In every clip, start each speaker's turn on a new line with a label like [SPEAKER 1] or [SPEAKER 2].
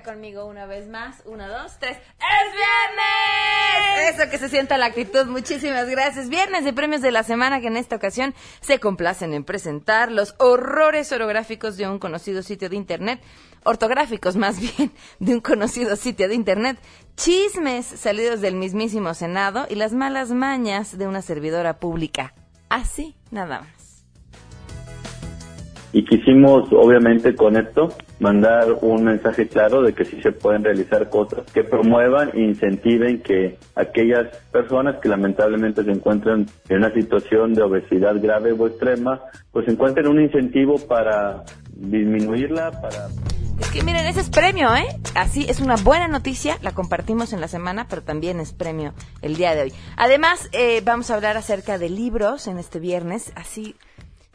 [SPEAKER 1] conmigo una vez más. Uno, dos, tres. ¡Es viernes! Eso que se sienta la actitud. Muchísimas gracias. Viernes de premios de la semana que en esta ocasión se complacen en presentar los horrores orográficos de un conocido sitio de internet. Ortográficos más bien, de un conocido sitio de internet. Chismes salidos del mismísimo Senado y las malas mañas de una servidora pública. Así, nada más.
[SPEAKER 2] Y quisimos, obviamente, con esto mandar un mensaje claro de que sí se pueden realizar cosas que promuevan e incentiven que aquellas personas que lamentablemente se encuentran en una situación de obesidad grave o extrema, pues encuentren un incentivo para disminuirla, para...
[SPEAKER 1] Es que miren, ese es premio, ¿eh? Así es una buena noticia, la compartimos en la semana, pero también es premio el día de hoy. Además, eh, vamos a hablar acerca de libros en este viernes, así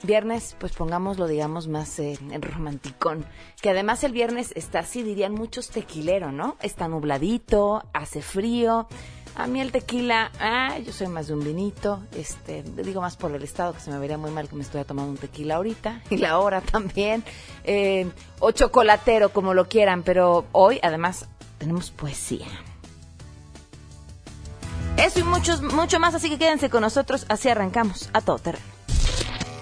[SPEAKER 1] Viernes, pues pongámoslo, digamos, más eh, romanticón. Que además el viernes está así, dirían muchos tequilero, ¿no? Está nubladito, hace frío. A mí el tequila, ah, yo soy más de un vinito, este, digo más por el estado, que se me vería muy mal que me estuviera tomando un tequila ahorita, y la hora también, eh, o chocolatero, como lo quieran, pero hoy además tenemos poesía. Eso y muchos, mucho más, así que quédense con nosotros, así arrancamos a todo terreno.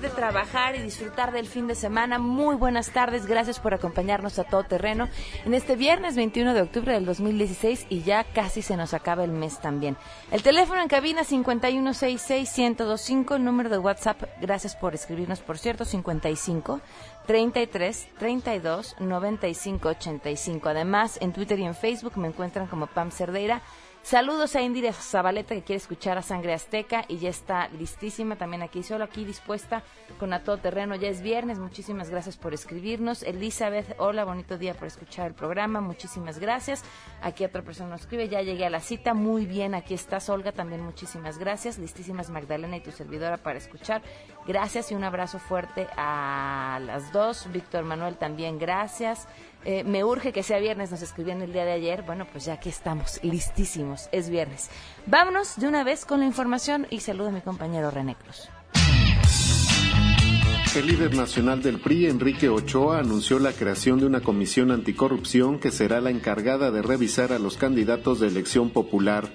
[SPEAKER 1] De trabajar y disfrutar del fin de semana. Muy buenas tardes, gracias por acompañarnos a todo terreno en este viernes 21 de octubre del 2016 y ya casi se nos acaba el mes también. El teléfono en cabina 5166125, el número de WhatsApp, gracias por escribirnos, por cierto, 55 33 32 95 85. Además, en Twitter y en Facebook me encuentran como Pam Cerdeira. Saludos a Indira Zabaleta que quiere escuchar a Sangre Azteca y ya está listísima también aquí, solo aquí dispuesta con a todo terreno. Ya es viernes, muchísimas gracias por escribirnos. Elizabeth, hola, bonito día por escuchar el programa, muchísimas gracias. Aquí otra persona nos escribe, ya llegué a la cita, muy bien, aquí estás Olga, también muchísimas gracias. Listísimas Magdalena y tu servidora para escuchar. Gracias y un abrazo fuerte a las dos. Víctor Manuel también, gracias. Eh, me urge que sea viernes, nos escribían el día de ayer. Bueno, pues ya que estamos, listísimos, es viernes. Vámonos de una vez con la información y saludo a mi compañero René Cruz.
[SPEAKER 3] El líder nacional del PRI, Enrique Ochoa, anunció la creación de una comisión anticorrupción que será la encargada de revisar a los candidatos de elección popular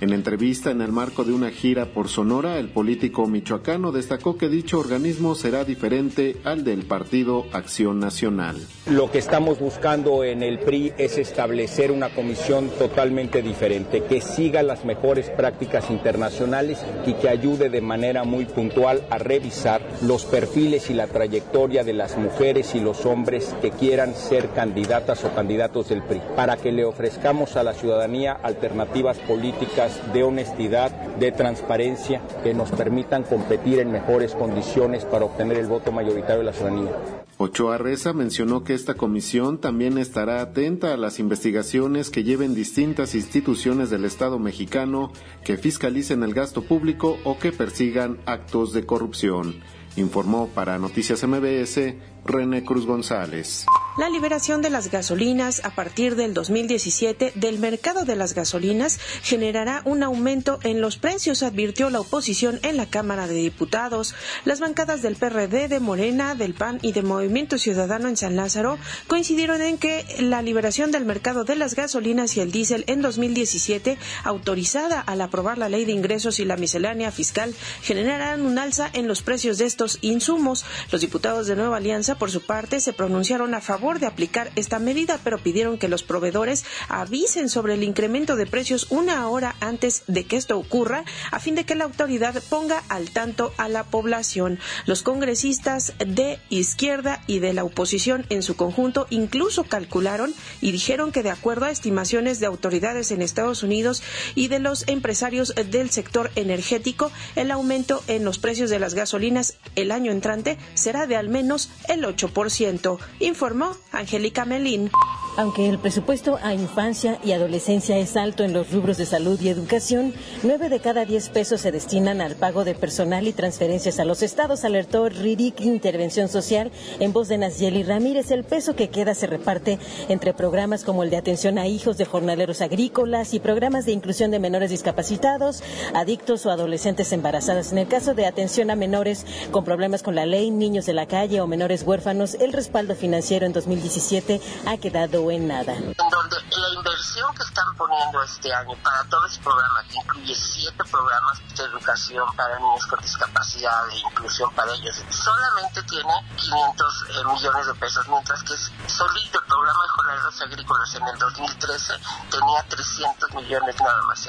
[SPEAKER 3] en entrevista en el marco de una gira por Sonora, el político michoacano destacó que dicho organismo será diferente al del Partido Acción Nacional.
[SPEAKER 4] Lo que estamos buscando en el PRI es establecer una comisión totalmente diferente, que siga las mejores prácticas internacionales y que ayude de manera muy puntual a revisar los perfiles y la trayectoria de las mujeres y los hombres que quieran ser candidatas o candidatos del PRI, para que le ofrezcamos a la ciudadanía alternativas políticas de honestidad, de transparencia, que nos permitan competir en mejores condiciones para obtener el voto mayoritario de la ciudadanía.
[SPEAKER 3] Ochoa Reza mencionó que esta comisión también estará atenta a las investigaciones que lleven distintas instituciones del Estado mexicano que fiscalicen el gasto público o que persigan actos de corrupción. Informó para Noticias MBS René Cruz González.
[SPEAKER 5] La liberación de las gasolinas a partir del 2017 del mercado de las gasolinas generará un aumento en los precios, advirtió la oposición en la Cámara de Diputados. Las bancadas del PRD, de Morena, del PAN y de Movimiento Ciudadano en San Lázaro coincidieron en que la liberación del mercado de las gasolinas y el diésel en 2017, autorizada al aprobar la ley de ingresos y la miscelánea fiscal, generarán un alza en los precios de estos insumos. Los diputados de Nueva Alianza por su parte, se pronunciaron a favor de aplicar esta medida, pero pidieron que los proveedores avisen sobre el incremento de precios una hora antes de que esto ocurra, a fin de que la autoridad ponga al tanto a la población. Los congresistas de izquierda y de la oposición en su conjunto incluso calcularon y dijeron que de acuerdo a estimaciones de autoridades en Estados Unidos y de los empresarios del sector energético, el aumento en los precios de las gasolinas el año entrante será de al menos el 8%, informó Angélica Melín.
[SPEAKER 6] Aunque el presupuesto a infancia y adolescencia es alto en los rubros de salud y educación, nueve de cada diez pesos se destinan al pago de personal y transferencias a los estados, alertó RIDIC Intervención Social en voz de Nasyeli Ramírez. El peso que queda se reparte entre programas como el de atención a hijos de jornaleros agrícolas y programas de inclusión de menores discapacitados, adictos o adolescentes embarazadas. En el caso de atención a menores con problemas con la ley, niños de la calle o menores huérfanos, el respaldo financiero en 2017 ha quedado en nada.
[SPEAKER 7] En donde la inversión que están poniendo este año para todo ese programa, que incluye siete programas de educación para niños con discapacidad e inclusión para ellos, solamente tiene 500 eh, millones de pesos, mientras que solito el programa de jornaleros agrícolas en el 2013 tenía 300 millones nada más.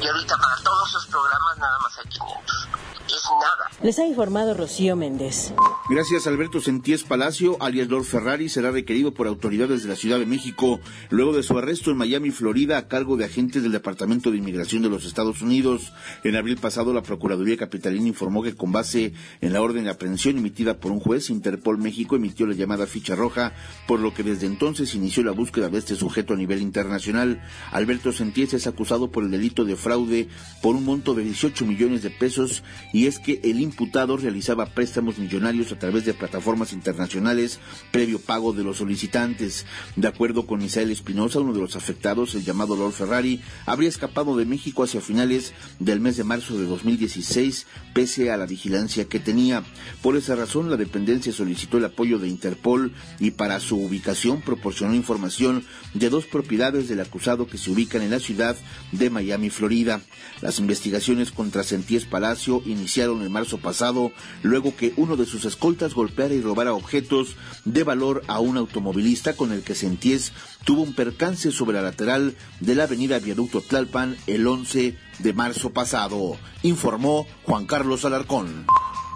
[SPEAKER 7] Y ahorita para todos esos programas nada más hay 500. Es nada.
[SPEAKER 6] Les ha informado Rocío Méndez.
[SPEAKER 8] Gracias, Alberto Sentíes Palacio, alias Lord Ferrari, será requerido por autoridades de la Ciudad de México luego de su arresto en Miami, Florida, a cargo de agentes del Departamento de Inmigración de los Estados Unidos. En abril pasado, la Procuraduría Capitalina informó que con base en la orden de aprehensión emitida por un juez, Interpol México emitió la llamada ficha roja, por lo que desde entonces inició la búsqueda de este sujeto a nivel internacional. Alberto Sentíes es acusado por el delito de fraude por un monto de 18 millones de pesos y es que el imputado realizaba préstamos millonarios a través de plataformas internacionales previo pago de los solicitantes. De acuerdo con Misael Espinosa, uno de los afectados, el llamado Lord Ferrari, habría escapado de México hacia finales del mes de marzo de 2016, pese a la vigilancia que tenía. Por esa razón, la dependencia solicitó el apoyo de Interpol y para su ubicación proporcionó información de dos propiedades del acusado que se ubican en la ciudad de Miami, Florida. Las investigaciones contra Sentíes Palacio iniciaron en marzo pasado, luego que uno de sus escoltas golpeara y robara objetos de valor a un automovilista con el que Senties tuvo un percance sobre la lateral de la avenida Viaducto Tlalpan el 11 de marzo pasado, informó Juan Carlos Alarcón.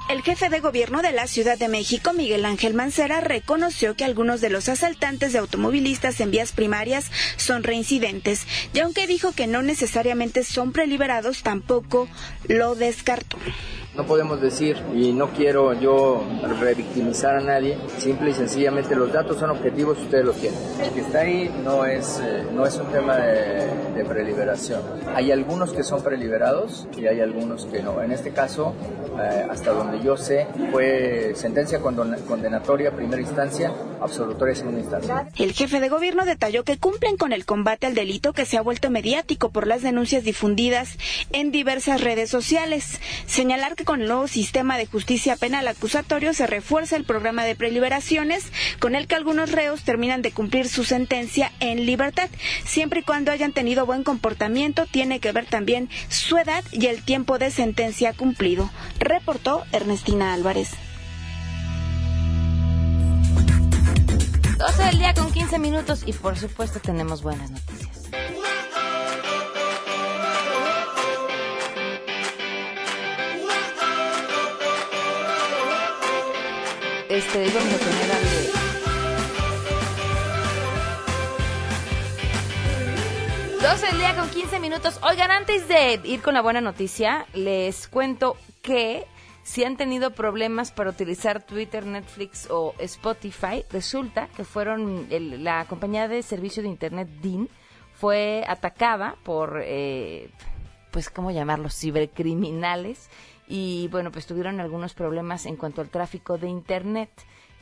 [SPEAKER 9] El jefe de gobierno de la Ciudad de México, Miguel Ángel Mancera, reconoció que algunos de los asaltantes de automovilistas en vías primarias son reincidentes y aunque dijo que no necesariamente son preliberados, tampoco lo descartó.
[SPEAKER 10] No podemos decir, y no quiero yo revictimizar a nadie, simple y sencillamente los datos son objetivos, ustedes lo tienen. El que está ahí no es, eh, no es un tema de, preliberación. Hay algunos que son preliberados y hay algunos que no. En este caso, eh, hasta donde yo sé, fue sentencia condenatoria primera instancia, absolutoria segunda instancia.
[SPEAKER 9] El jefe de gobierno detalló que cumplen con el combate al delito que se ha vuelto mediático por las denuncias difundidas en diversas redes sociales. Señalar que con el nuevo sistema de justicia penal acusatorio se refuerza el programa de preliberaciones con el que algunos reos terminan de cumplir su sentencia en libertad, siempre y cuando hayan tenido buen comportamiento, tiene que ver también su edad y el tiempo de sentencia cumplido, reportó Ernestina Álvarez.
[SPEAKER 1] 12 del día con 15 minutos y por supuesto tenemos buenas noticias. Este, íbamos a tener al de... 12 del día con 15 minutos. Oigan, antes de ir con la buena noticia, les cuento que si han tenido problemas para utilizar Twitter, Netflix o Spotify, resulta que fueron la compañía de servicio de Internet DIN fue atacada por, eh, pues, ¿cómo llamarlos? Cibercriminales y bueno, pues tuvieron algunos problemas en cuanto al tráfico de Internet.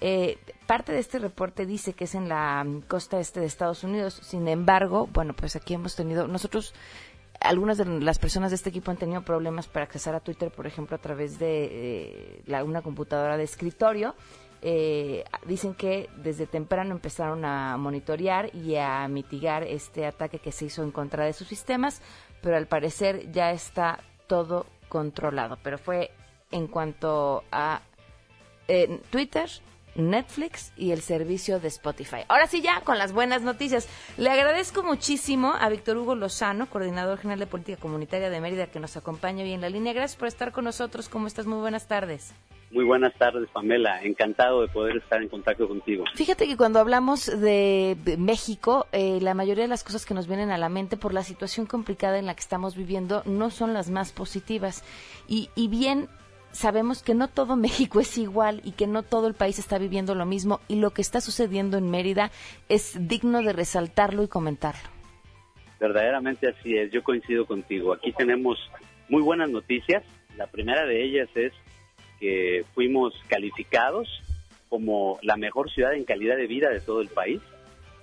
[SPEAKER 1] Eh, parte de este reporte dice que es en la mm, costa este de Estados Unidos. Sin embargo, bueno, pues aquí hemos tenido, nosotros, algunas de las personas de este equipo han tenido problemas para accesar a Twitter, por ejemplo, a través de eh, la, una computadora de escritorio. Eh, dicen que desde temprano empezaron a monitorear y a mitigar este ataque que se hizo en contra de sus sistemas, pero al parecer ya está todo controlado, pero fue en cuanto a eh, Twitter, Netflix y el servicio de Spotify. Ahora sí ya con las buenas noticias. Le agradezco muchísimo a Víctor Hugo Lozano, coordinador general de política comunitaria de Mérida, que nos acompaña hoy en la línea. Gracias por estar con nosotros. ¿Cómo estás? Muy buenas tardes.
[SPEAKER 11] Muy buenas tardes, Pamela. Encantado de poder estar en contacto contigo.
[SPEAKER 1] Fíjate que cuando hablamos de México, eh, la mayoría de las cosas que nos vienen a la mente por la situación complicada en la que estamos viviendo no son las más positivas. Y, y bien sabemos que no todo México es igual y que no todo el país está viviendo lo mismo y lo que está sucediendo en Mérida es digno de resaltarlo y comentarlo.
[SPEAKER 11] Verdaderamente así es, yo coincido contigo. Aquí tenemos muy buenas noticias. La primera de ellas es que fuimos calificados como la mejor ciudad en calidad de vida de todo el país.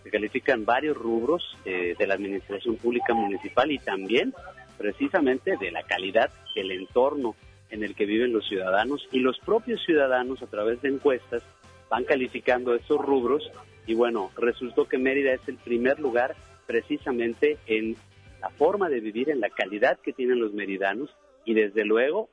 [SPEAKER 11] Se califican varios rubros eh, de la administración pública municipal y también precisamente de la calidad del entorno en el que viven los ciudadanos. Y los propios ciudadanos a través de encuestas van calificando esos rubros. Y bueno, resultó que Mérida es el primer lugar precisamente en la forma de vivir, en la calidad que tienen los meridanos. Y desde luego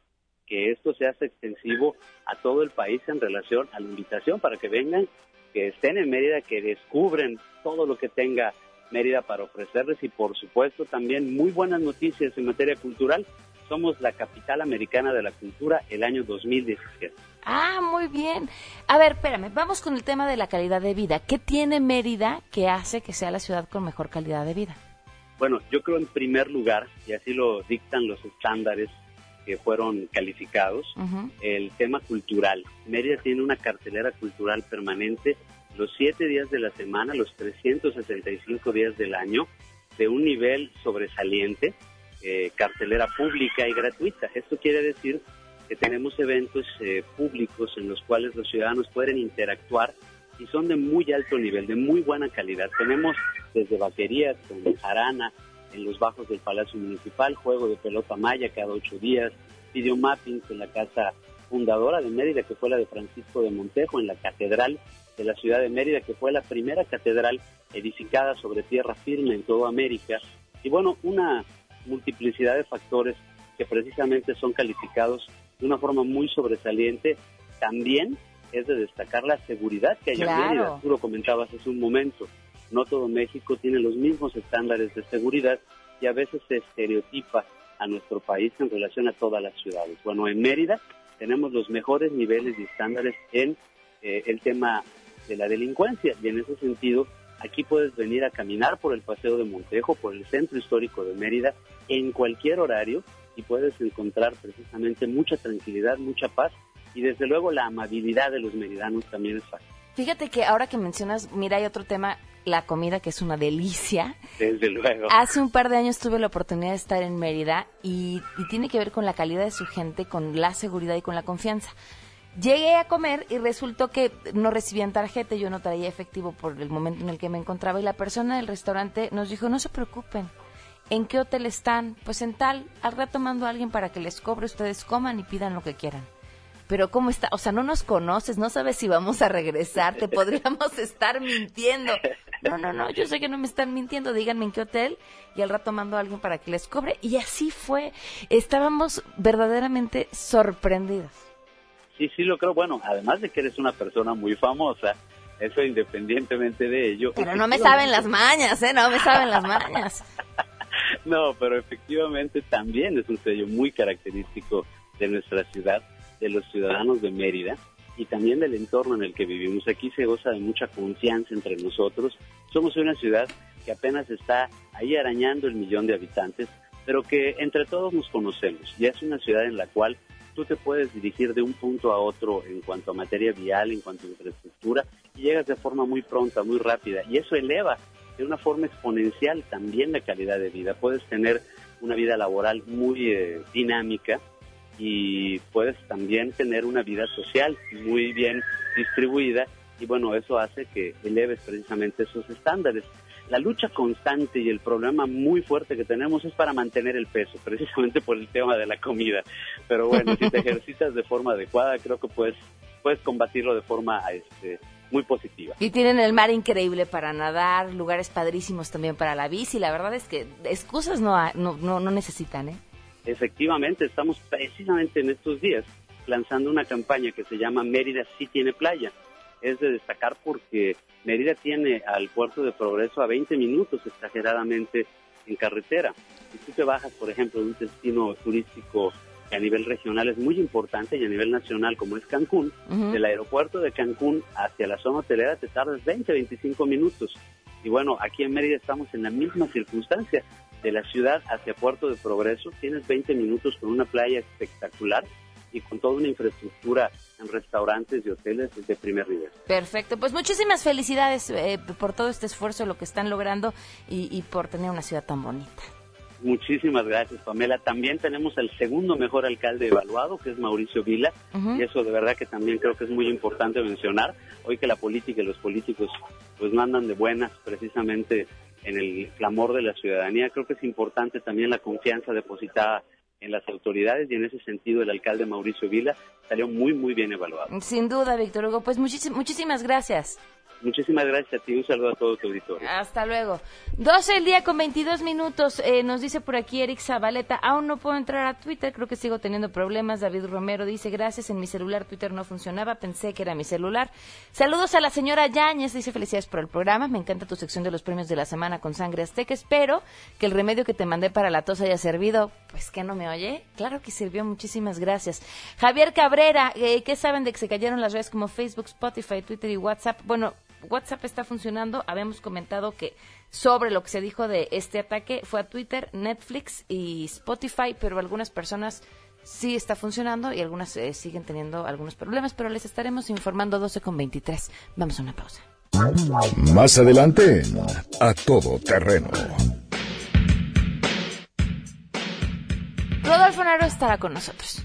[SPEAKER 11] que esto se hace extensivo a todo el país en relación a la invitación para que vengan, que estén en Mérida, que descubren todo lo que tenga Mérida para ofrecerles y por supuesto también muy buenas noticias en materia cultural. Somos la capital americana de la cultura el año 2017.
[SPEAKER 1] Ah, muy bien. A ver, espérame, vamos con el tema de la calidad de vida. ¿Qué tiene Mérida que hace que sea la ciudad con mejor calidad de vida?
[SPEAKER 11] Bueno, yo creo en primer lugar, y así lo dictan los estándares que fueron calificados, el tema cultural. Mérida tiene una cartelera cultural permanente los siete días de la semana, los 365 días del año, de un nivel sobresaliente, eh, cartelera pública y gratuita. Esto quiere decir que tenemos eventos eh, públicos en los cuales los ciudadanos pueden interactuar y son de muy alto nivel, de muy buena calidad. Tenemos desde baterías con jarana, en los bajos del Palacio Municipal, juego de pelota maya cada ocho días, videomappings en la casa fundadora de Mérida, que fue la de Francisco de Montejo, en la Catedral de la ciudad de Mérida, que fue la primera catedral edificada sobre tierra firme en toda América. Y bueno, una multiplicidad de factores que precisamente son calificados de una forma muy sobresaliente. También es de destacar la seguridad que hay en Mérida. Tú lo comentabas hace un momento no todo México tiene los mismos estándares de seguridad y a veces se estereotipa a nuestro país en relación a todas las ciudades. Bueno, en Mérida tenemos los mejores niveles y estándares en eh, el tema de la delincuencia y en ese sentido aquí puedes venir a caminar por el Paseo de Montejo, por el centro histórico de Mérida en cualquier horario y puedes encontrar precisamente mucha tranquilidad, mucha paz y desde luego la amabilidad de los meridanos también es fácil.
[SPEAKER 1] Fíjate que ahora que mencionas, mira, hay otro tema la comida, que es una delicia.
[SPEAKER 11] Desde luego.
[SPEAKER 1] Hace un par de años tuve la oportunidad de estar en Mérida y, tiene que ver con la calidad de su gente, con la seguridad y con la confianza. Llegué a comer y resultó que no recibían tarjeta, yo no traía efectivo por el momento en el que me encontraba y la persona del restaurante nos dijo, no se preocupen, ¿en qué hotel están? Pues en tal, al rato mando a alguien para que les cobre, ustedes coman y pidan lo que quieran pero ¿cómo está? O sea, no nos conoces, no sabes si vamos a regresar, te podríamos estar mintiendo. No, no, no, yo sé que no me están mintiendo, díganme en qué hotel y al rato mando a alguien para que les cobre. Y así fue, estábamos verdaderamente sorprendidos.
[SPEAKER 11] Sí, sí, lo creo. Bueno, además de que eres una persona muy famosa, eso independientemente de ello.
[SPEAKER 1] Pero no me saben las mañas, ¿eh? No me saben las mañas.
[SPEAKER 11] no, pero efectivamente también es un sello muy característico de nuestra ciudad de los ciudadanos de Mérida y también del entorno en el que vivimos. Aquí se goza de mucha confianza entre nosotros. Somos una ciudad que apenas está ahí arañando el millón de habitantes, pero que entre todos nos conocemos. Y es una ciudad en la cual tú te puedes dirigir de un punto a otro en cuanto a materia vial, en cuanto a infraestructura, y llegas de forma muy pronta, muy rápida. Y eso eleva de una forma exponencial también la calidad de vida. Puedes tener una vida laboral muy eh, dinámica, y puedes también tener una vida social muy bien distribuida y bueno, eso hace que eleves precisamente esos estándares. La lucha constante y el problema muy fuerte que tenemos es para mantener el peso, precisamente por el tema de la comida. Pero bueno, si te ejercitas de forma adecuada, creo que puedes, puedes combatirlo de forma este, muy positiva.
[SPEAKER 1] Y tienen el mar increíble para nadar, lugares padrísimos también para la bici. La verdad es que excusas no, no, no, no necesitan, ¿eh?
[SPEAKER 11] Efectivamente, estamos precisamente en estos días lanzando una campaña que se llama Mérida sí tiene playa. Es de destacar porque Mérida tiene al puerto de Progreso a 20 minutos exageradamente en carretera. Si tú te bajas, por ejemplo, de un destino turístico que a nivel regional es muy importante y a nivel nacional como es Cancún, del aeropuerto de Cancún hacia la zona hotelera te tardas 20, 25 minutos. Y bueno, aquí en Mérida estamos en la misma circunstancia. De la ciudad hacia Puerto de Progreso tienes 20 minutos con una playa espectacular y con toda una infraestructura en restaurantes y hoteles de primer nivel.
[SPEAKER 1] Perfecto, pues muchísimas felicidades eh, por todo este esfuerzo, lo que están logrando y, y por tener una ciudad tan bonita.
[SPEAKER 11] Muchísimas gracias, Pamela. También tenemos el segundo mejor alcalde evaluado, que es Mauricio Vila, y eso de verdad que también creo que es muy importante mencionar. Hoy que la política y los políticos pues mandan de buenas precisamente en el clamor de la ciudadanía, creo que es importante también la confianza depositada en las autoridades y en ese sentido el alcalde Mauricio Vila salió muy, muy bien evaluado.
[SPEAKER 1] Sin duda, Víctor Hugo. Pues muchísimas gracias.
[SPEAKER 11] Muchísimas gracias a ti. Un saludo a todo tu auditorio.
[SPEAKER 1] Hasta luego. 12 el día con 22 minutos. Eh, nos dice por aquí Eric Zabaleta. Aún no puedo entrar a Twitter. Creo que sigo teniendo problemas. David Romero dice: Gracias. En mi celular Twitter no funcionaba. Pensé que era mi celular. Saludos a la señora Yáñez. Dice: Felicidades por el programa. Me encanta tu sección de los premios de la semana con sangre azteca. Espero que el remedio que te mandé para la tos haya servido. Pues que no me oye. Claro que sirvió. Muchísimas gracias. Javier Cabrera. Eh, ¿Qué saben de que se cayeron las redes como Facebook, Spotify, Twitter y WhatsApp? Bueno, WhatsApp está funcionando. Habíamos comentado que sobre lo que se dijo de este ataque fue a Twitter, Netflix y Spotify, pero algunas personas sí está funcionando y algunas eh, siguen teniendo algunos problemas, pero les estaremos informando 12 con 23. Vamos a una pausa.
[SPEAKER 12] Más adelante, a todo terreno.
[SPEAKER 1] Rodolfo Naro estará con nosotros.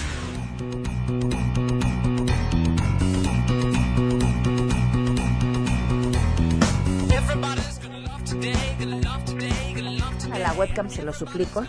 [SPEAKER 1] Webcam se lo suplico,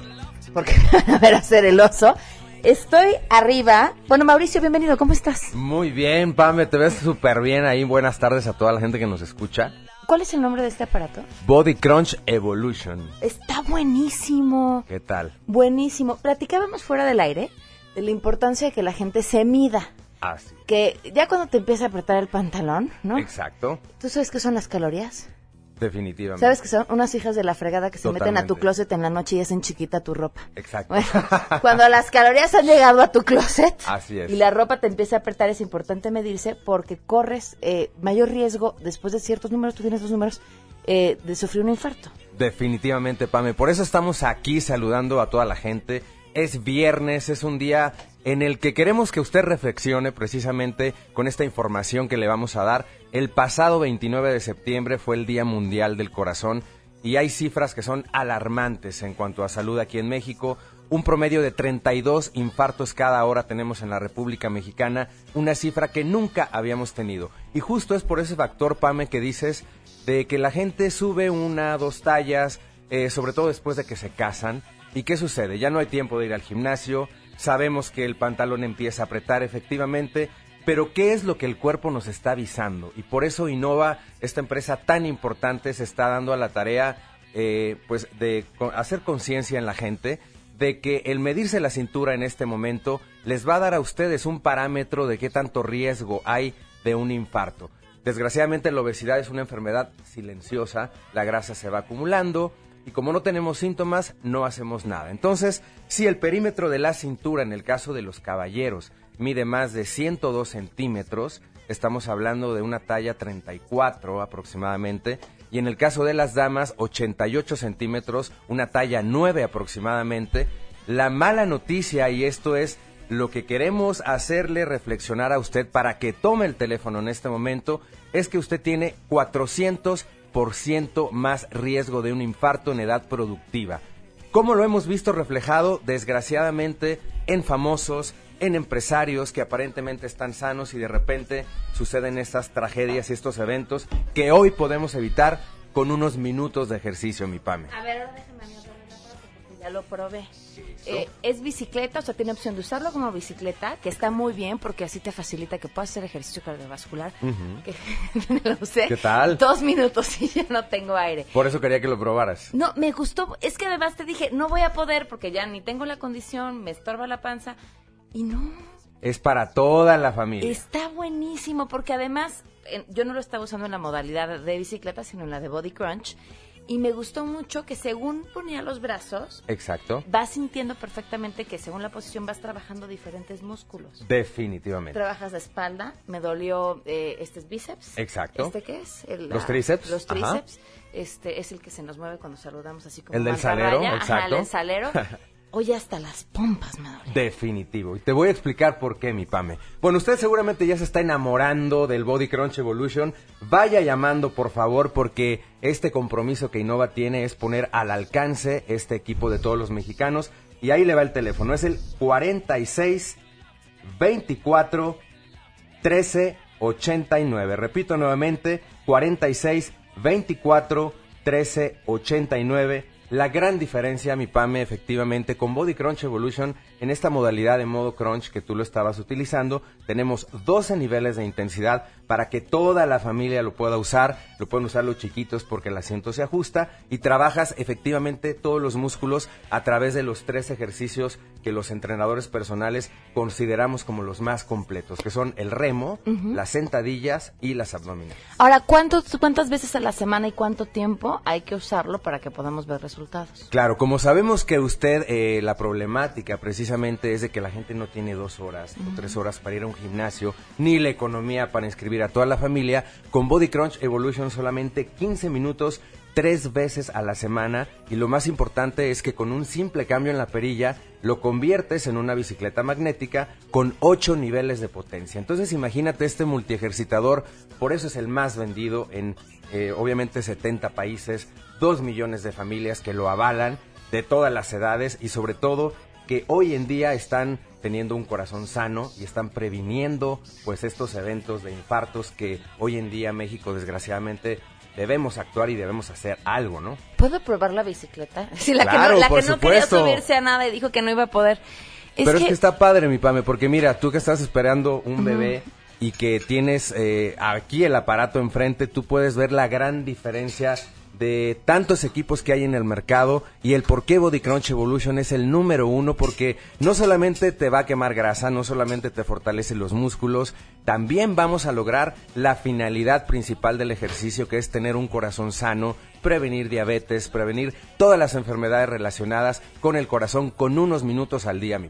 [SPEAKER 1] porque van a ver hacer el oso. Estoy arriba. Bueno, Mauricio, bienvenido, ¿cómo estás?
[SPEAKER 13] Muy bien, Pame, te ves súper bien ahí. Buenas tardes a toda la gente que nos escucha.
[SPEAKER 1] ¿Cuál es el nombre de este aparato?
[SPEAKER 13] Body Crunch Evolution.
[SPEAKER 1] Está buenísimo.
[SPEAKER 13] ¿Qué tal?
[SPEAKER 1] Buenísimo. Platicábamos fuera del aire de la importancia de que la gente se mida.
[SPEAKER 13] Ah, sí.
[SPEAKER 1] Que ya cuando te empieza a apretar el pantalón, ¿no?
[SPEAKER 13] Exacto.
[SPEAKER 1] ¿Tú sabes qué son las calorías?
[SPEAKER 13] Definitivamente.
[SPEAKER 1] ¿Sabes que son unas hijas de la fregada que se meten a tu closet en la noche y hacen chiquita tu ropa?
[SPEAKER 13] Exacto.
[SPEAKER 1] Bueno, cuando las calorías han llegado a tu closet
[SPEAKER 13] Así es.
[SPEAKER 1] y la ropa te empieza a apretar, es importante medirse porque corres eh, mayor riesgo, después de ciertos números, tú tienes los números, eh, de sufrir un infarto.
[SPEAKER 13] Definitivamente, Pame. Por eso estamos aquí saludando a toda la gente. Es viernes, es un día en el que queremos que usted reflexione precisamente con esta información que le vamos a dar. El pasado 29 de septiembre fue el Día Mundial del Corazón y hay cifras que son alarmantes en cuanto a salud aquí en México. Un promedio de 32 infartos cada hora tenemos en la República Mexicana, una cifra que nunca habíamos tenido. Y justo es por ese factor, Pame, que dices de que la gente sube una, dos tallas, eh, sobre todo después de que se casan. ¿Y qué sucede? Ya no hay tiempo de ir al gimnasio, sabemos que el pantalón empieza a apretar efectivamente, pero ¿qué es lo que el cuerpo nos está avisando? Y por eso Innova, esta empresa tan importante, se está dando a la tarea eh, pues de hacer conciencia en la gente de que el medirse la cintura en este momento les va a dar a ustedes un parámetro de qué tanto riesgo hay de un infarto. Desgraciadamente la obesidad es una enfermedad silenciosa, la grasa se va acumulando, y como no tenemos síntomas, no hacemos nada. Entonces, si el perímetro de la cintura, en el caso de los caballeros, mide más de 102 centímetros, estamos hablando de una talla 34 aproximadamente, y en el caso de las damas, 88 centímetros, una talla 9 aproximadamente. La mala noticia, y esto es lo que queremos hacerle reflexionar a usted para que tome el teléfono en este momento, es que usted tiene 400 ciento más riesgo de un infarto en edad productiva. ¿Cómo lo hemos visto reflejado, desgraciadamente, en famosos, en empresarios que aparentemente están sanos y de repente suceden estas tragedias y estos eventos que hoy podemos evitar con unos minutos de ejercicio, mi Pame.
[SPEAKER 1] A ver, déjame ya lo probé. Eh, es bicicleta, o sea, tiene opción de usarlo como bicicleta, que está muy bien porque así te facilita que puedas hacer ejercicio cardiovascular. que lo usé
[SPEAKER 13] ¿Qué tal?
[SPEAKER 1] Dos minutos y ya no tengo aire.
[SPEAKER 13] Por eso quería que lo probaras.
[SPEAKER 1] No, me gustó. Es que además te dije, no voy a poder porque ya ni tengo la condición, me estorba la panza. Y no.
[SPEAKER 13] Es para toda la familia.
[SPEAKER 1] Está buenísimo porque además yo no lo estaba usando en la modalidad de bicicleta, sino en la de Body Crunch y me gustó mucho que según ponía los brazos,
[SPEAKER 13] exacto,
[SPEAKER 1] vas sintiendo perfectamente que según la posición vas trabajando diferentes músculos.
[SPEAKER 13] Definitivamente.
[SPEAKER 1] Trabajas la espalda, me dolió eh, este es bíceps.
[SPEAKER 13] Exacto.
[SPEAKER 1] ¿Este qué es?
[SPEAKER 13] los tríceps.
[SPEAKER 1] Los tríceps. Este es el que se nos mueve cuando saludamos así como
[SPEAKER 13] el del salero, exacto.
[SPEAKER 1] el salero. Oye, hasta las pompas me duelen.
[SPEAKER 13] Definitivo. Y te voy a explicar por qué, mi Pame. Bueno, usted seguramente ya se está enamorando del Body Crunch Evolution. Vaya llamando, por favor, porque este compromiso que Innova tiene es poner al alcance este equipo de todos los mexicanos. Y ahí le va el teléfono. Es el 46 24 13 89. Repito nuevamente, 46 24 13 89 la gran diferencia, mi Pame, efectivamente, con Body Crunch Evolution, en esta modalidad de modo crunch que tú lo estabas utilizando, tenemos 12 niveles de intensidad para que toda la familia lo pueda usar. Lo pueden usar los chiquitos porque el asiento se ajusta y trabajas efectivamente todos los músculos a través de los tres ejercicios que los entrenadores personales consideramos como los más completos, que son el remo, las sentadillas y las abdominales.
[SPEAKER 1] Ahora, ¿cuántas veces a la semana y cuánto tiempo hay que usarlo para que podamos ver resultados?
[SPEAKER 13] Claro, como sabemos que usted, eh, la problemática precisamente es de que la gente no tiene dos horas o tres horas para ir a un gimnasio, ni la economía para inscribir a toda la familia, con Body Crunch Evolution solamente 15 minutos tres veces a la semana y lo más importante es que con un simple cambio en la perilla lo conviertes en una bicicleta magnética con ocho niveles de potencia. Entonces imagínate este multiejercitador, por eso es el más vendido en eh, obviamente 70 países, 2 millones de familias que lo avalan de todas las edades y sobre todo que hoy en día están teniendo un corazón sano y están previniendo pues estos eventos de infartos que hoy en día México desgraciadamente debemos actuar y debemos hacer algo, ¿no?
[SPEAKER 1] ¿Puedo probar la bicicleta? Sí, la que no, la que no quería subirse a nada y dijo que no iba a poder.
[SPEAKER 13] Pero es que está padre, mi Pame, porque mira, tú que estás esperando un bebé y que tienes eh, aquí el aparato enfrente, tú puedes ver la gran diferencia de tantos equipos que hay en el mercado y el por qué Body Crunch Evolution es el número uno porque no solamente te va a quemar grasa, no solamente te fortalece los músculos, también vamos a lograr la finalidad principal del ejercicio que es tener un corazón sano, prevenir diabetes, prevenir todas las enfermedades relacionadas con el corazón con unos minutos al día, mi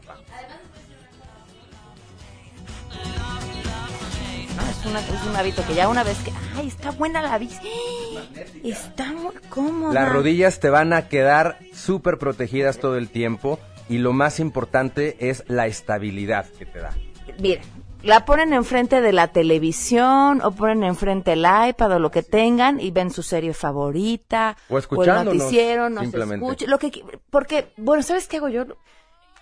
[SPEAKER 13] papá.
[SPEAKER 1] es, un hábito que ya una vez que, ay, está buena la bici, está muy cómoda.
[SPEAKER 13] Las rodillas te van a quedar súper protegidas todo el tiempo y lo más importante es la estabilidad que te da.
[SPEAKER 1] Miren, la ponen enfrente de la televisión o ponen enfrente el iPad o lo que tengan y ven su serie favorita
[SPEAKER 13] o escuchando
[SPEAKER 1] el noticiero, no se lo que porque bueno, ¿sabes qué hago yo?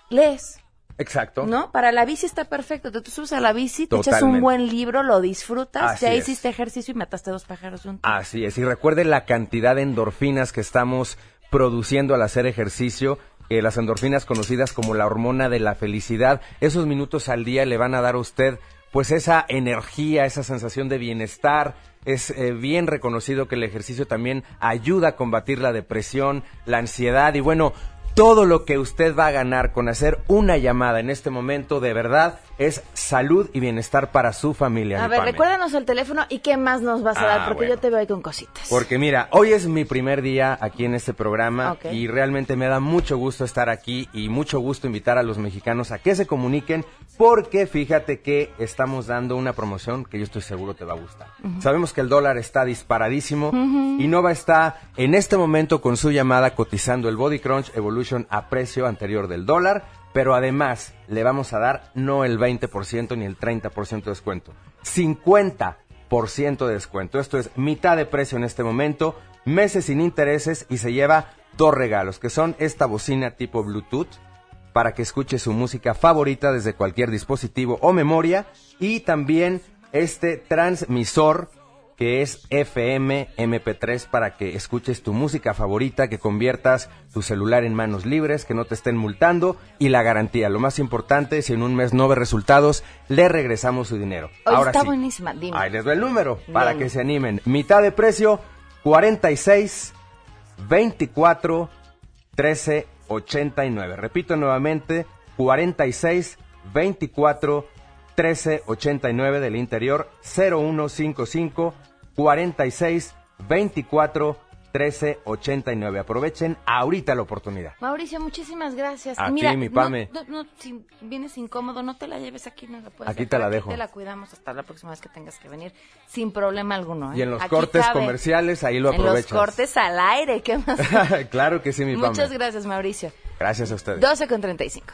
[SPEAKER 1] Lees.
[SPEAKER 13] Exacto.
[SPEAKER 1] ¿No? Para la bici está perfecto. Tú, subes a la bici, te echas un buen libro, lo disfrutas, ya hiciste ejercicio y mataste dos pájaros juntos.
[SPEAKER 13] Así es. Y recuerde la cantidad de endorfinas que estamos produciendo al hacer ejercicio. Eh, las endorfinas conocidas como la hormona de la felicidad. Esos minutos al día le van a dar a usted pues esa energía, esa sensación de bienestar. Es eh, bien reconocido que el ejercicio también ayuda a combatir la depresión, la ansiedad y bueno, todo lo que usted va a ganar con hacer una llamada en este momento de verdad es salud y bienestar para su familia.
[SPEAKER 1] A ver, recuérdanos el teléfono y qué más nos vas a dar, ah, porque yo te veo ahí con cositas.
[SPEAKER 13] Porque mira, hoy es mi primer día aquí en este programa y realmente me da mucho gusto estar aquí y mucho gusto invitar a los mexicanos a que se comuniquen porque fíjate que estamos dando una promoción que yo estoy seguro te va a gustar. Sabemos que el dólar está disparadísimo y Nova está en este momento con su llamada cotizando el Body Crunch Evolution a precio anterior del dólar pero además le vamos a dar no el 20% ni el 30% de descuento, 50% de descuento. Esto es mitad de precio en este momento, meses sin intereses y se lleva dos regalos, que son esta bocina tipo Bluetooth para que escuche su música favorita desde cualquier dispositivo o memoria y también este transmisor que es FM MP3 para que escuches tu música favorita, que conviertas tu celular en manos libres, que no te estén multando y la garantía. Lo más importante, si en un mes no ve resultados, le regresamos su dinero.
[SPEAKER 1] Ahora está buenísima, dime.
[SPEAKER 13] Ahí les doy el número para que se animen. Mitad de precio, 46 24 13 89. Repito nuevamente, 46 24 13 89 del interior 0155 46 24 13 89. Aprovechen ahorita la oportunidad.
[SPEAKER 1] Mauricio, muchísimas gracias.
[SPEAKER 13] A Mira, mi Pame.
[SPEAKER 1] No, si vienes incómodo, no te la lleves aquí, no la puedes
[SPEAKER 13] Aquí te la dejo.
[SPEAKER 1] Te la cuidamos hasta la próxima vez que tengas que venir, sin problema alguno. ¿eh?
[SPEAKER 13] Y en los cortes comerciales, ahí lo aprovechas.
[SPEAKER 1] En los cortes al aire, ¿qué más?
[SPEAKER 13] claro que sí, mi Pame.
[SPEAKER 1] Muchas gracias, Mauricio.
[SPEAKER 13] Gracias a ustedes.
[SPEAKER 1] 12 con 35.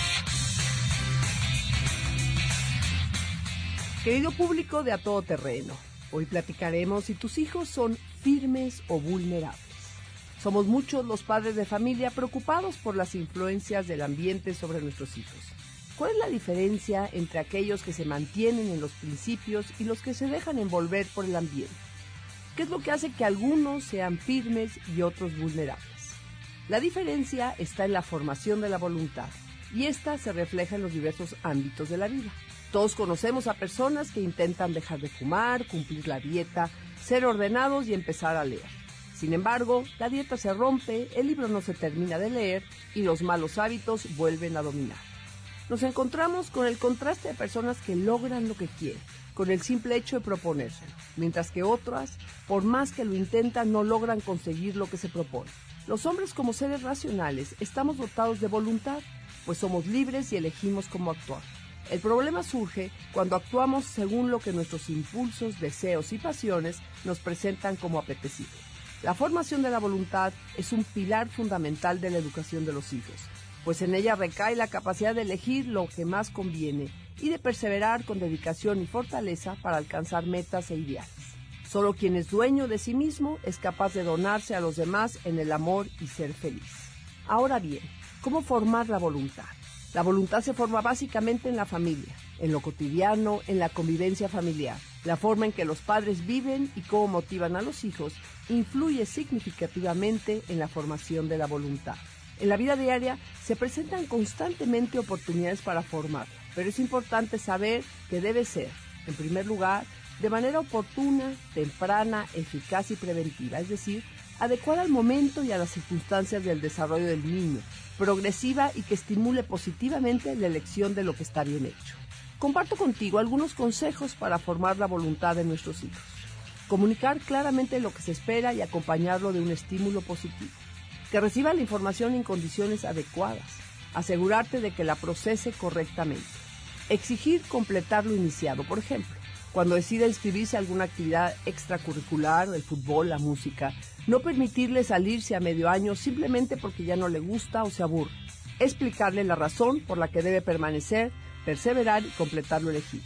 [SPEAKER 14] Querido público de A Todo Terreno, hoy platicaremos si tus hijos son firmes o vulnerables. Somos muchos los padres de familia preocupados por las influencias del ambiente sobre nuestros hijos. ¿Cuál es la diferencia entre aquellos que se mantienen en los principios y los que se dejan envolver por el ambiente? ¿Qué es lo que hace que algunos sean firmes y otros vulnerables? La diferencia está en la formación de la voluntad y esta se refleja en los diversos ámbitos de la vida. Todos conocemos a personas que intentan dejar de fumar, cumplir la dieta, ser ordenados y empezar a leer. Sin embargo, la dieta se rompe, el libro no se termina de leer y los malos hábitos vuelven a dominar. Nos encontramos con el contraste de personas que logran lo que quieren, con el simple hecho de proponérselo, mientras que otras, por más que lo intentan, no logran conseguir lo que se propone. Los hombres como seres racionales estamos dotados de voluntad, pues somos libres y elegimos cómo actuar. El problema surge cuando actuamos según lo que nuestros impulsos, deseos y pasiones nos presentan como apetecible. La formación de la voluntad es un pilar fundamental de la educación de los hijos, pues en ella recae la capacidad de elegir lo que más conviene y de perseverar con dedicación y fortaleza para alcanzar metas e ideales. Solo quien es dueño de sí mismo es capaz de donarse a los demás en el amor y ser feliz. Ahora bien, ¿cómo formar la voluntad? La voluntad se forma básicamente en la familia, en lo cotidiano, en la convivencia familiar. La forma en que los padres viven y cómo motivan a los hijos influye significativamente en la formación de la voluntad. En la vida diaria se presentan constantemente oportunidades para formarla, pero es importante saber que debe ser, en primer lugar, de manera oportuna, temprana, eficaz y preventiva, es decir, adecuada al momento y a las circunstancias del desarrollo del niño, progresiva y que estimule positivamente la elección de lo que está bien hecho. Comparto contigo algunos consejos para formar la voluntad de nuestros hijos. Comunicar claramente lo que se espera y acompañarlo de un estímulo positivo. Que reciba la información en condiciones adecuadas. Asegurarte de que la procese correctamente. Exigir completar lo iniciado. Por ejemplo, cuando decida inscribirse a alguna actividad extracurricular, el fútbol, la música, no permitirle salirse a medio año simplemente porque ya no le gusta o se aburre. Explicarle la razón por la que debe permanecer, perseverar y completar lo elegido.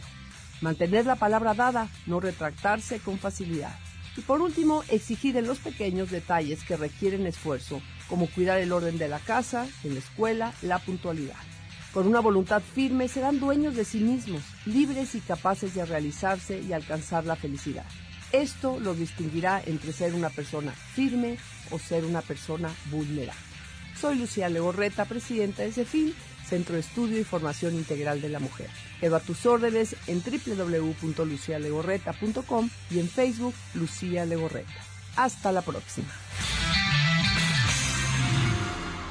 [SPEAKER 14] Mantener la palabra dada, no retractarse con facilidad. Y por último, exigir en los pequeños detalles que requieren esfuerzo, como cuidar el orden de la casa, en la escuela, la puntualidad. Con una voluntad firme serán dueños de sí mismos, libres y capaces de realizarse y alcanzar la felicidad. Esto los distinguirá entre ser una persona firme o ser una persona vulnerable. Soy Lucía Legorreta, presidenta de CEFIL, Centro de Estudio y Formación Integral de la Mujer. Quedo a tus órdenes en www.lucialegorreta.com y en Facebook Lucía Legorreta. Hasta la próxima.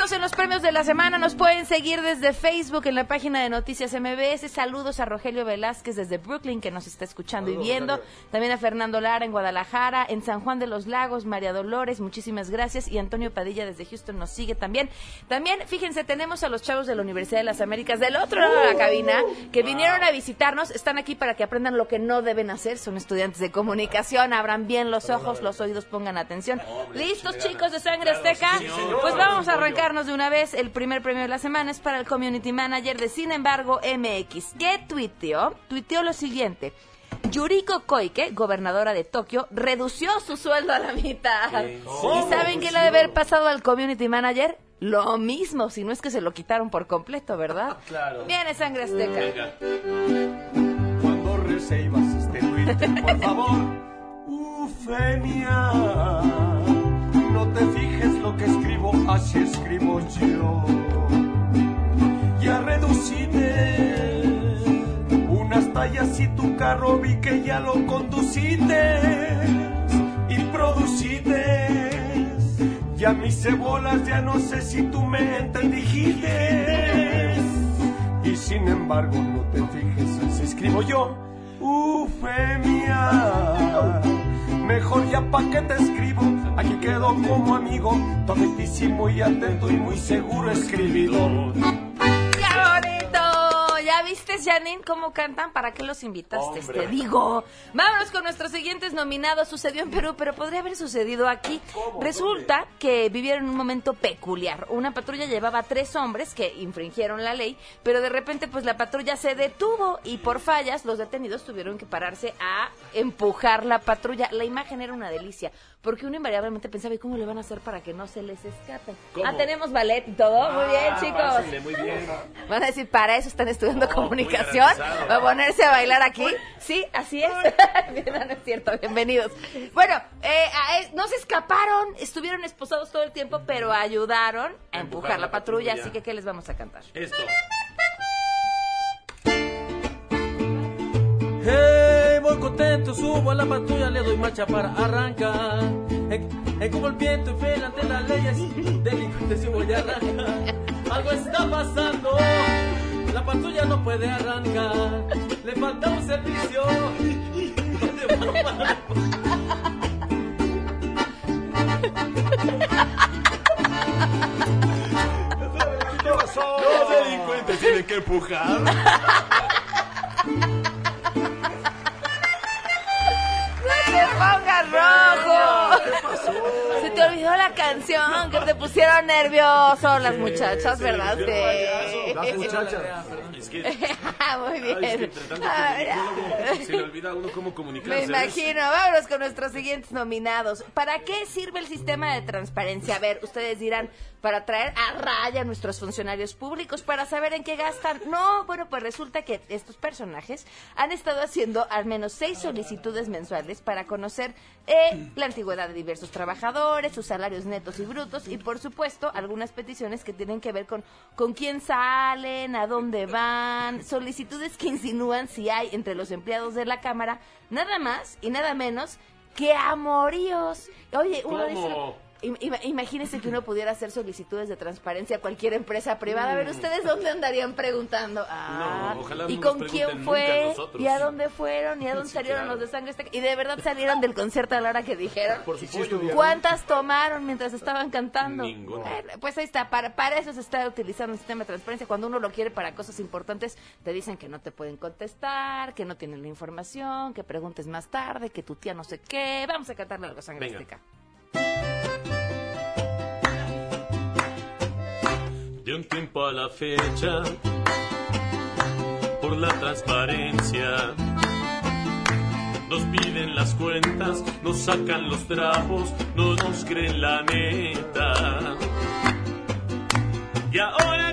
[SPEAKER 1] Listos en los premios de la semana. Nos pueden seguir desde Facebook en la página de Noticias MBS. Saludos a Rogelio Velázquez desde Brooklyn que nos está escuchando y viendo. También a Fernando Lara en Guadalajara, en San Juan de los Lagos, María Dolores, muchísimas gracias. Y Antonio Padilla desde Houston nos sigue también. También, fíjense, tenemos a los chavos de la Universidad de las Américas del otro lado de la cabina que vinieron a visitarnos. Están aquí para que aprendan lo que no deben hacer. Son estudiantes de comunicación. Abran bien los ojos, los oídos, pongan atención. ¿Listos, chicos de Sangre Azteca? Pues vamos a de una vez. El primer premio de la semana es para el Community Manager de Sin embargo MX. ¿Qué tuiteó? Tuiteó lo siguiente. Yuriko Koike, gobernadora de Tokio, redució su sueldo a la mitad. ¿Y saben qué le debe haber pasado al Community Manager? Lo mismo, si no es que se lo quitaron por completo, ¿verdad?
[SPEAKER 15] Claro.
[SPEAKER 1] Viene sangre azteca.
[SPEAKER 15] Cuando recibas este Twitter, por favor, Ufemia, no te fijes lo que escribo, así escribo yo. Ya reduciste unas tallas y tu carro vi que ya lo conduciste y produciste. Ya mis cebolas, ya no sé si tú me entendiste. Y sin embargo, no te fijes, así escribo yo. Ufemia. Mejor ya pa' que te escribo, aquí quedo como amigo, todísimo y atento y muy seguro escribidor.
[SPEAKER 1] ¡Qué! ¿Ya viste, Janine, cómo cantan? ¿Para qué los invitaste?
[SPEAKER 15] Hombre.
[SPEAKER 1] Te digo. Vámonos con nuestros siguientes nominados. Sucedió en Perú, pero podría haber sucedido aquí. Resulta que vivieron un momento peculiar. Una patrulla llevaba tres hombres que infringieron la ley, pero de repente pues la patrulla se detuvo y por fallas los detenidos tuvieron que pararse a empujar la patrulla. La imagen era una delicia, porque uno invariablemente pensaba, ¿y cómo le van a hacer para que no se les escape?
[SPEAKER 15] ¿Cómo?
[SPEAKER 1] Ah, tenemos ballet y todo. Muy bien,
[SPEAKER 15] Ah,
[SPEAKER 1] chicos.
[SPEAKER 15] pásenle, muy bien.
[SPEAKER 1] Van a decir, para eso están estudiando
[SPEAKER 15] muy
[SPEAKER 1] comunicación. Va a ponerse a bailar aquí. Sí, así es. No, no es cierto, bienvenidos. Bueno, eh, eh, no se escaparon, estuvieron esposados todo el tiempo, pero ayudaron a empujar la patrulla. Así que, ¿qué les vamos a cantar?
[SPEAKER 15] Esto. Hey, voy contento, subo a la patrulla, le doy marcha para arrancar. Es como el viento y fiel ante las leyes, delincuente si voy a arrancar. Algo está pasando, la patrulla no puede arrancar. Le falta un servicio. ¿Dónde va? ¿Qué pasó? Los delincuentes tienen que empujar.
[SPEAKER 1] ¡No te pongas rojo! Se te olvidó la canción, que te pusieron nervioso las muchachas, ¿verdad? Sí.
[SPEAKER 15] Las muchachas.
[SPEAKER 16] Es que,
[SPEAKER 1] Muy bien.
[SPEAKER 16] ay, es que entre tanto
[SPEAKER 1] Ah,
[SPEAKER 16] se le olvida a uno cómo comunicarse.
[SPEAKER 1] Me imagino. Vámonos con nuestros siguientes nominados. ¿Para qué sirve el sistema de transparencia? A ver, ustedes dirán, para traer a raya a nuestros funcionarios públicos, para saber en qué gastan. No, bueno, pues resulta que estos personajes han estado haciendo al menos seis solicitudes mensuales para conocer eh, la antigüedad de diversos trabajadores, sus salarios netos y brutos, y por supuesto, algunas peticiones que tienen que ver con con quién salen, a dónde van, solicitudes que insinúan si hay entre los empleados de la Cámara nada más y nada menos que amoríos. Oye, uno dice... Imagínense que uno pudiera hacer solicitudes de transparencia a cualquier empresa privada. A ver, ¿ustedes dónde andarían preguntando? Ah,
[SPEAKER 16] No, ojalá
[SPEAKER 1] ¿Y
[SPEAKER 16] no nos
[SPEAKER 1] con quién fue?
[SPEAKER 16] nosotros.
[SPEAKER 1] ¿Y a dónde fueron? ¿Y a dónde
[SPEAKER 16] Sí,
[SPEAKER 1] salieron
[SPEAKER 16] claro.
[SPEAKER 1] los de sangre azteca? ¿Y de verdad salieron del concierto a la hora que dijeron?
[SPEAKER 16] Por supuesto.
[SPEAKER 1] ¿Cuántas tomaron mientras estaban cantando?
[SPEAKER 16] Ninguna.
[SPEAKER 1] Pues ahí está, para, para eso se está utilizando el sistema de transparencia. Cuando uno lo quiere para cosas importantes, te dicen que no te pueden contestar, que no tienen la información, que preguntes más tarde, que tu tía no sé qué. Vamos a cantarle algo sangre
[SPEAKER 16] Venga.
[SPEAKER 1] azteca.
[SPEAKER 16] Un tiempo a la fecha, por la transparencia, nos piden las cuentas, nos sacan los trapos, no nos creen la neta. Y ahora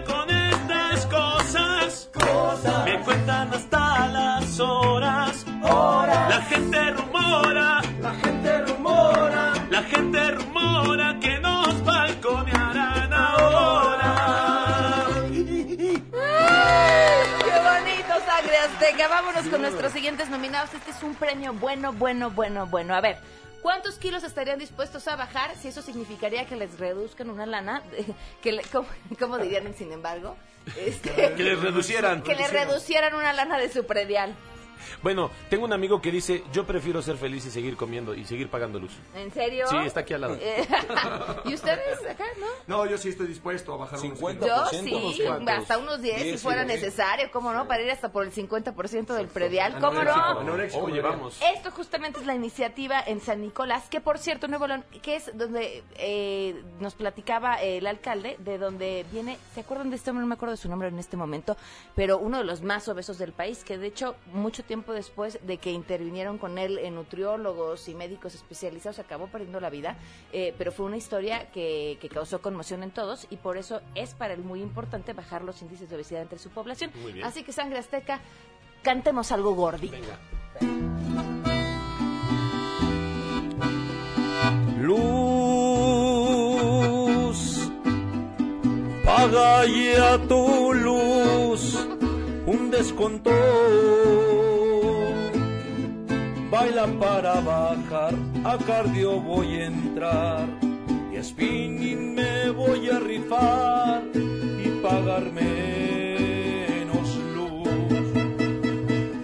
[SPEAKER 1] azteca! Vámonos con nuestros siguientes nominados. Este es un premio bueno, bueno, bueno, bueno. A ver, ¿Cuántos kilos estarían dispuestos a bajar si eso significaría que les reduzcan una lana? que le- ¿cómo, cómo dirían, sin embargo? Este,
[SPEAKER 17] Que les reducieran.
[SPEAKER 1] que le reducieran una lana de su predial.
[SPEAKER 17] Bueno, tengo un amigo que dice, yo prefiero ser feliz y seguir comiendo y seguir pagando luz.
[SPEAKER 1] ¿En serio?
[SPEAKER 17] Sí, está aquí al lado.
[SPEAKER 1] Eh, ¿Y ustedes acá, no?
[SPEAKER 18] No, yo sí estoy dispuesto a bajar
[SPEAKER 17] 50.
[SPEAKER 1] Yo
[SPEAKER 17] ¿Unos
[SPEAKER 1] sí,
[SPEAKER 17] cuantos?
[SPEAKER 1] hasta unos 10 si
[SPEAKER 17] 10,
[SPEAKER 1] fuera necesario, ¿cómo no? Para ir hasta por el 50% del predial, ¿cómo no?
[SPEAKER 17] Oye, vamos.
[SPEAKER 1] Esto justamente es la iniciativa en San Nicolás, que por cierto, Nuevo León, que es donde eh, nos platicaba el alcalde, de donde viene, ¿se acuerdan de este hombre? No me acuerdo de su nombre en este momento, pero uno de los más obesos del país, que de hecho, mucho tiempo después de que intervinieron con él en nutriólogos y médicos especializados, acabó perdiendo la vida, eh, pero fue una historia que, que causó conmoción en todos y por eso es para él muy importante bajar los índices de obesidad entre su población.
[SPEAKER 17] Muy bien.
[SPEAKER 1] Así que Sangre Azteca, cantemos algo gordi.
[SPEAKER 16] Luz, paga ya tu luz, un descontón. Baila para bajar, a cardio voy a entrar, y a spinning me voy a rifar y pagar menos luz.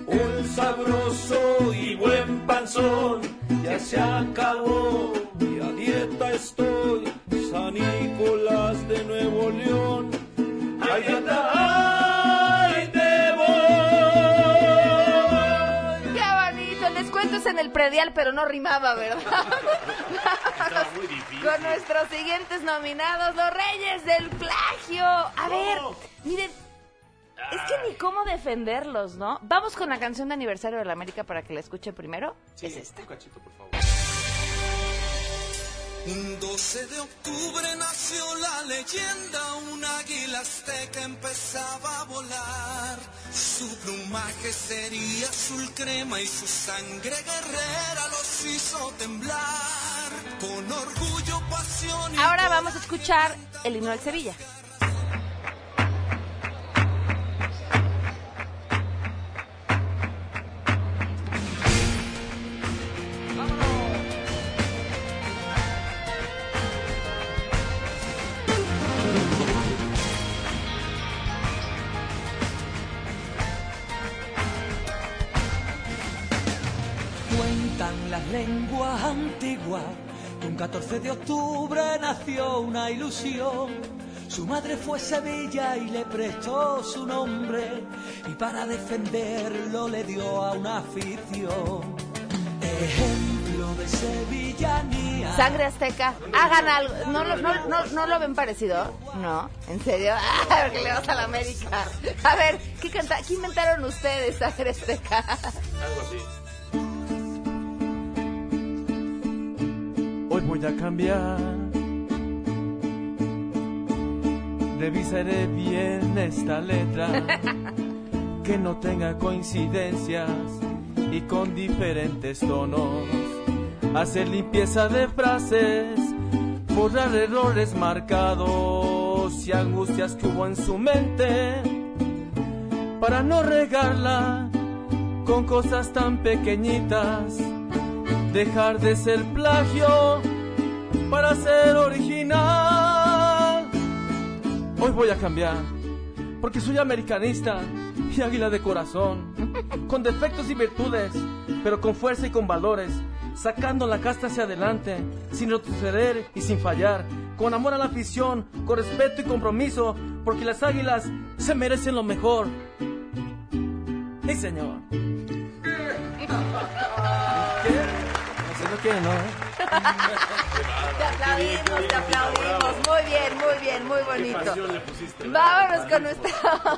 [SPEAKER 16] Un sabroso y buen panzón ya se acabó y a dieta estoy. San Nicolás de Nuevo León.
[SPEAKER 1] Descuento es en el predial, pero no rimaba, ¿verdad?
[SPEAKER 17] muy difícil.
[SPEAKER 1] Con nuestros siguientes nominados, los Reyes del Plagio. A ver, miren, es que ni cómo defenderlos, ¿no? Vamos con la canción de aniversario de la América para que la escuchen primero. es esta.
[SPEAKER 17] Un cachito, por favor.
[SPEAKER 19] Un 12 de octubre nació la leyenda, un águila azteca empezaba a volar. Su plumaje sería azul crema y su sangre guerrera los hizo temblar. Con orgullo, pasión y
[SPEAKER 1] Ahora vamos a escuchar el himno del Sevilla.
[SPEAKER 19] Lenguas antiguas que un 14 de octubre nació una ilusión. Su madre fue Sevilla y le prestó su nombre y para defenderlo le dio a una afición. Ejemplo de sevillanía.
[SPEAKER 1] Sangre Azteca, hagan algo. ¿No, lo- no, no, no lo ven parecido? No, ¿en serio? Ah, porque le vas a la América. A ver, ¿qué, canta ¿qué inventaron ustedes, Sangre Azteca?
[SPEAKER 17] Algo así.
[SPEAKER 16] Voy a cambiar. Revisaré bien esta letra. Que no tenga coincidencias y con diferentes tonos. Hacer limpieza de frases, borrar errores marcados y angustias que hubo en su mente. Para no regarla con cosas tan pequeñitas dejar de ser plagio para ser original. Hoy voy a cambiar, porque soy americanista y águila de corazón, con defectos y virtudes, pero con fuerza y con valores, sacando la casta hacia adelante, sin retroceder y sin fallar, con amor a la afición, con respeto y compromiso, porque las águilas se merecen lo mejor. Sí, señor. Que no, ¿eh?
[SPEAKER 1] Te aplaudimos, te aplaudimos. Muy bien, muy bien, muy bonito.
[SPEAKER 17] pasión le pusiste.
[SPEAKER 1] Vámonos con nuestra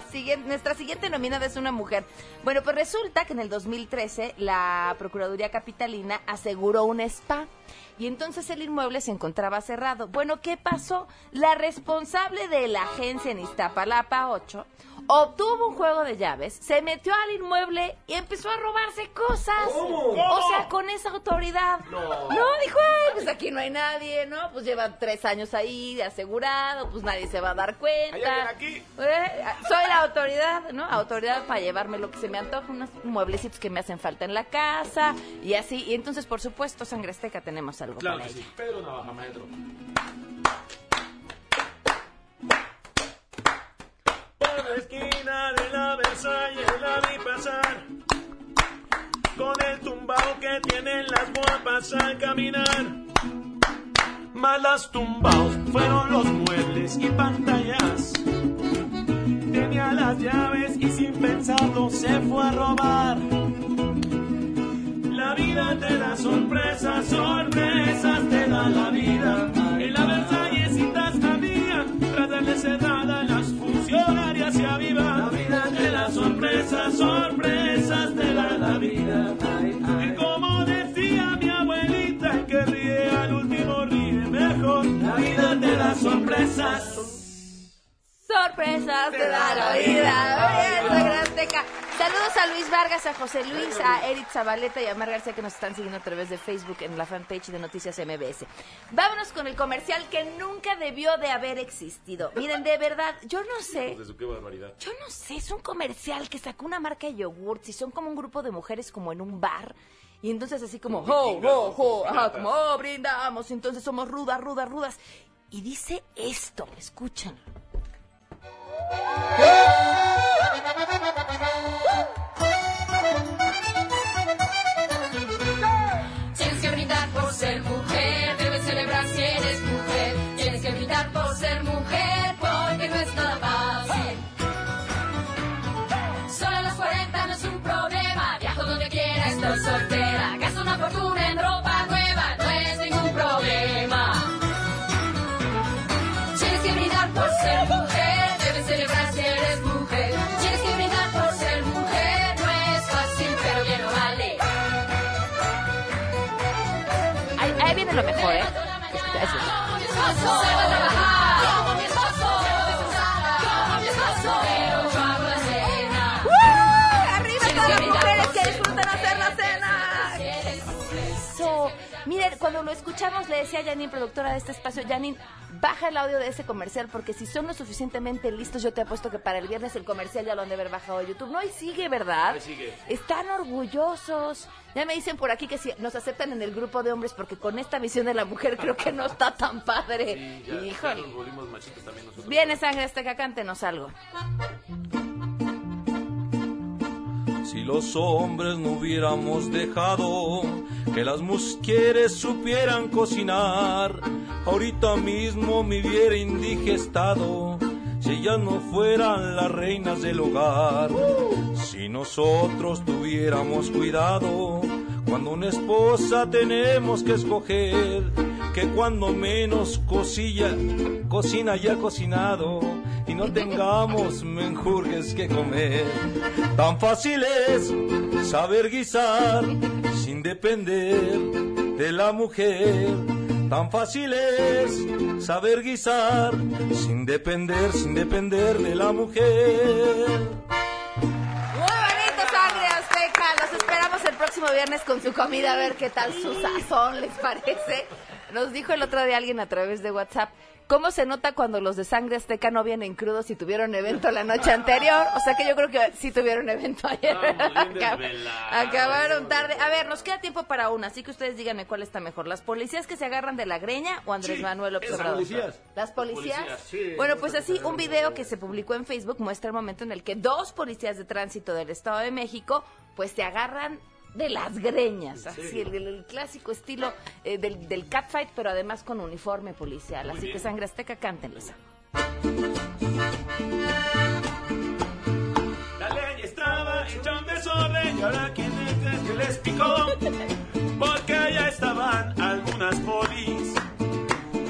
[SPEAKER 1] siguiente, nuestra siguiente nominada es una mujer. Bueno, pues resulta que en el 2013 la Procuraduría Capitalina aseguró un spa y entonces el inmueble se encontraba cerrado. Bueno, ¿qué pasó? La responsable de la agencia en Iztapalapa 8 obtuvo un juego de llaves, se metió al inmueble y empezó a robarse cosas. O sea, con esa autoridad. No. dijo, ay, pues aquí no hay nadie, ¿no? Pues lleva tres años ahí de asegurado, pues nadie se va a dar cuenta.
[SPEAKER 17] aquí?
[SPEAKER 1] Eh, soy la autoridad, ¿no? Autoridad para llevarme lo que se me antoja, unos mueblecitos que me hacen falta en la casa y así. Y entonces, por supuesto, Sangre Azteca tenemos algo
[SPEAKER 17] Claro
[SPEAKER 1] para
[SPEAKER 17] que
[SPEAKER 1] ella.
[SPEAKER 17] sí. Pedro Navaja, maestro. Por la esquina de la Versalles la vi pasar Con el tumbao que tienen las guapas al caminar. Malas tumbaos fueron los muebles y pantallas. Tenía las llaves y sin pensarlo se fue a robar. La vida te da sorpresas, sorpresas te da la vida. En la Versallesitas había, tras darle cerrada sorpresas, sorpresas te da la vida. Y como decía mi abuelita, el que ríe al último ríe mejor. La vida te da sorpresas.
[SPEAKER 1] Sorpresas te da la vida. Azteca. Saludos a Luis Vargas, a José Luis, a Eric Zabaleta y a Mar García que nos están siguiendo a través de Facebook en la fanpage de Noticias MBS. Vámonos con el comercial que nunca debió de haber existido. Miren, de verdad, yo no sé.
[SPEAKER 17] Qué barbaridad.
[SPEAKER 1] Yo no sé, es un comercial que sacó una marca de yogurts y son como un grupo de mujeres como en un bar. Y entonces así como, ho, ho, ho, ajá, como, oh, brindamos, entonces somos rudas, rudas, rudas. Y dice esto, escuchen.
[SPEAKER 20] Lo
[SPEAKER 1] mejor, ¿eh? Cuando lo escuchamos le decía a Janine, productora de este espacio, Janine, baja el audio de ese comercial porque si son lo suficientemente listos, yo te apuesto que para el viernes el comercial ya lo han de haber bajado de YouTube. No, y sigue, ¿verdad?
[SPEAKER 17] Ahí sigue.
[SPEAKER 1] Están orgullosos. Ya me dicen por aquí que si nos aceptan en el grupo de hombres porque con esta visión de la mujer creo que no está tan padre.
[SPEAKER 17] Sí, ya, ya
[SPEAKER 1] Híjole.
[SPEAKER 17] nos volvimos machitos también nosotros.
[SPEAKER 1] Viene sangre azteca, cántenos algo.
[SPEAKER 16] Si los hombres no hubiéramos dejado que las mujeres supieran cocinar, ahorita mismo me hubiera indigestado si ellas no fueran las reinas del hogar. Si nosotros tuviéramos cuidado, cuando una esposa tenemos que escoger, que cuando menos cosilla, cocina ya cocinado y no tengamos menjurjes que comer. Tan fácil es saber guisar sin depender de la mujer. Tan fácil es saber guisar sin depender, sin depender de la mujer.
[SPEAKER 1] Próximo viernes con su comida, a ver qué tal su sazón les parece. Nos dijo el otro día alguien a través de WhatsApp. ¿Cómo se nota cuando los de sangre azteca no vienen crudos y tuvieron evento la noche anterior? O sea que yo creo que sí tuvieron evento ayer. Acab-. Acabaron tarde. A ver, nos queda tiempo para una, así que ustedes díganme cuál está mejor. ¿Las policías que se agarran de la greña o Andrés
[SPEAKER 17] Sí,
[SPEAKER 1] Manuel
[SPEAKER 17] esas
[SPEAKER 1] Obrador?
[SPEAKER 17] policías.
[SPEAKER 1] ¿Las policías?
[SPEAKER 17] Sí,
[SPEAKER 1] bueno, pues así, un video
[SPEAKER 17] de-
[SPEAKER 1] que se publicó en Facebook muestra el momento en el que dos policías de tránsito del Estado de México pues se agarran de las greñas, así el, el- el clásico estilo eh, del, del catfight, pero además con uniforme policial. así que sangre azteca, cántenles.
[SPEAKER 17] La ley estaba hecha un desorden y ahora quién es que les picó. Porque allá estaban algunas polis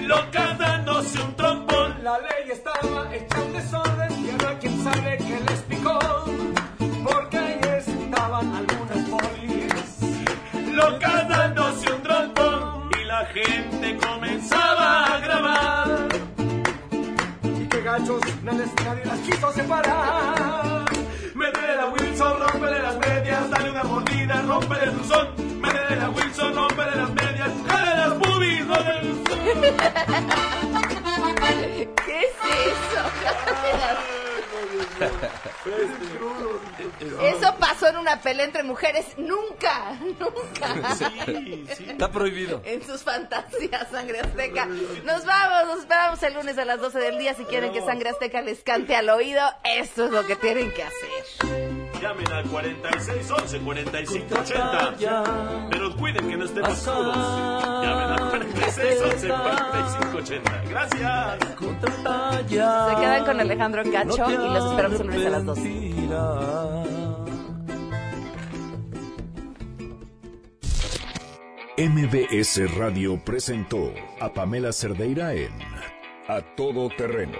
[SPEAKER 17] locas dándose un trompón.
[SPEAKER 15] La ley estaba hecha nadie las quiso separar. Métele a Wilson, rompele las medias, dale una mordida, rompele el blusón. Métele a Wilson, rompele las medias, dale las boobies, dale el
[SPEAKER 1] ¿Qué es eso? Eso pasó en una pelea entre mujeres. Nunca, nunca.
[SPEAKER 16] Sí, sí. Está prohibido.
[SPEAKER 1] En sus fantasías, Sangre Azteca. Nos vamos, nos esperamos el lunes a las 12 del día. Si quieren que Sangre Azteca les cante al oído, esto es lo que tienen que hacer.
[SPEAKER 17] Llamen al 46 11 45 80. Pero cuiden que no estemos solos. Llamen al 46 11 45 80. Gracias.
[SPEAKER 1] Se quedan con Alejandro Cacho y los esperamos el lunes a las 12.
[SPEAKER 12] MBS Radio presentó a Pamela Cerdeira en A Todo Terreno.